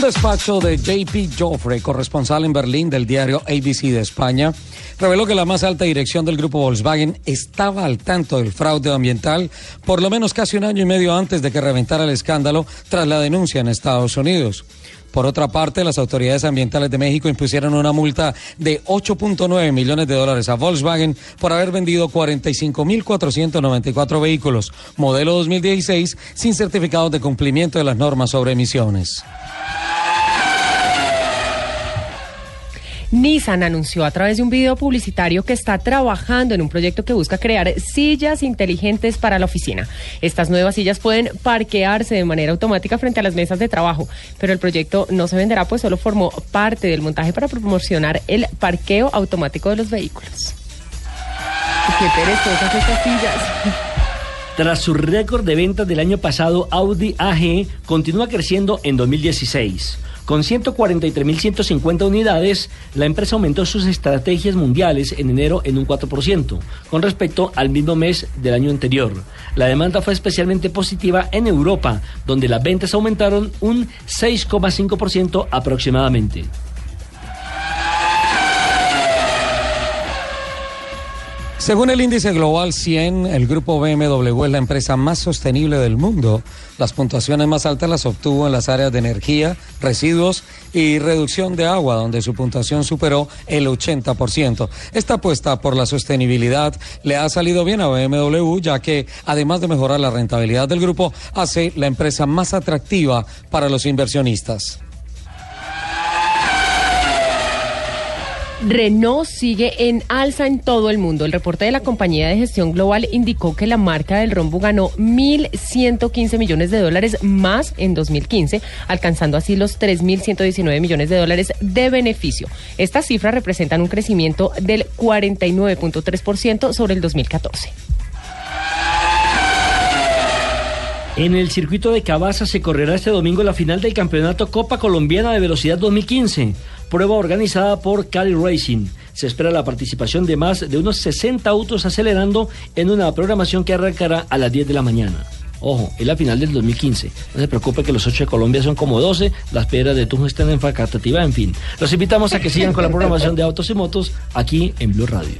Un despacho de JP Joffre, corresponsal en Berlín del diario ABC de España, reveló que la más alta dirección del grupo Volkswagen estaba al tanto del fraude ambiental por lo menos casi un año y medio antes de que reventara el escándalo tras la denuncia en Estados Unidos. Por otra parte, las autoridades ambientales de México impusieron una multa de 8.9 millones de dólares a Volkswagen por haber vendido 45.494 vehículos modelo 2016 sin certificados de cumplimiento de las normas sobre emisiones. Nissan anunció a través de un video publicitario que está trabajando en un proyecto que busca crear sillas inteligentes para la oficina. Estas nuevas sillas pueden parquearse de manera automática frente a las mesas de trabajo, pero el proyecto no se venderá pues solo formó parte del montaje para promocionar el parqueo automático de los vehículos. Qué perezosas estas sillas. Tras su récord de ventas del año pasado, Audi AG continúa creciendo en 2016. Con 143.150 unidades, la empresa aumentó sus estrategias mundiales en enero en un 4%, con respecto al mismo mes del año anterior. La demanda fue especialmente positiva en Europa, donde las ventas aumentaron un 6,5% aproximadamente. Según el índice global 100, el grupo BMW es la empresa más sostenible del mundo. Las puntuaciones más altas las obtuvo en las áreas de energía, residuos y reducción de agua, donde su puntuación superó el 80%. Esta apuesta por la sostenibilidad le ha salido bien a BMW, ya que además de mejorar la rentabilidad del grupo, hace la empresa más atractiva para los inversionistas. Renault sigue en alza en todo el mundo. El reporte de la compañía de gestión global indicó que la marca del rombo ganó 1.115 millones de dólares más en 2015, alcanzando así los 3.119 millones de dólares de beneficio. Estas cifras representan un crecimiento del 49.3% sobre el 2014. En el circuito de Cabaza se correrá este domingo la final del Campeonato Copa Colombiana de Velocidad 2015, prueba organizada por Cali Racing. Se espera la participación de más de unos 60 autos acelerando en una programación que arrancará a las 10 de la mañana. Ojo, es la final del 2015. No se preocupe que los 8 de Colombia son como 12, las piedras de Tunjo están en facultativa, en fin. Los invitamos a que sigan con la programación de autos y motos aquí en Blue Radio.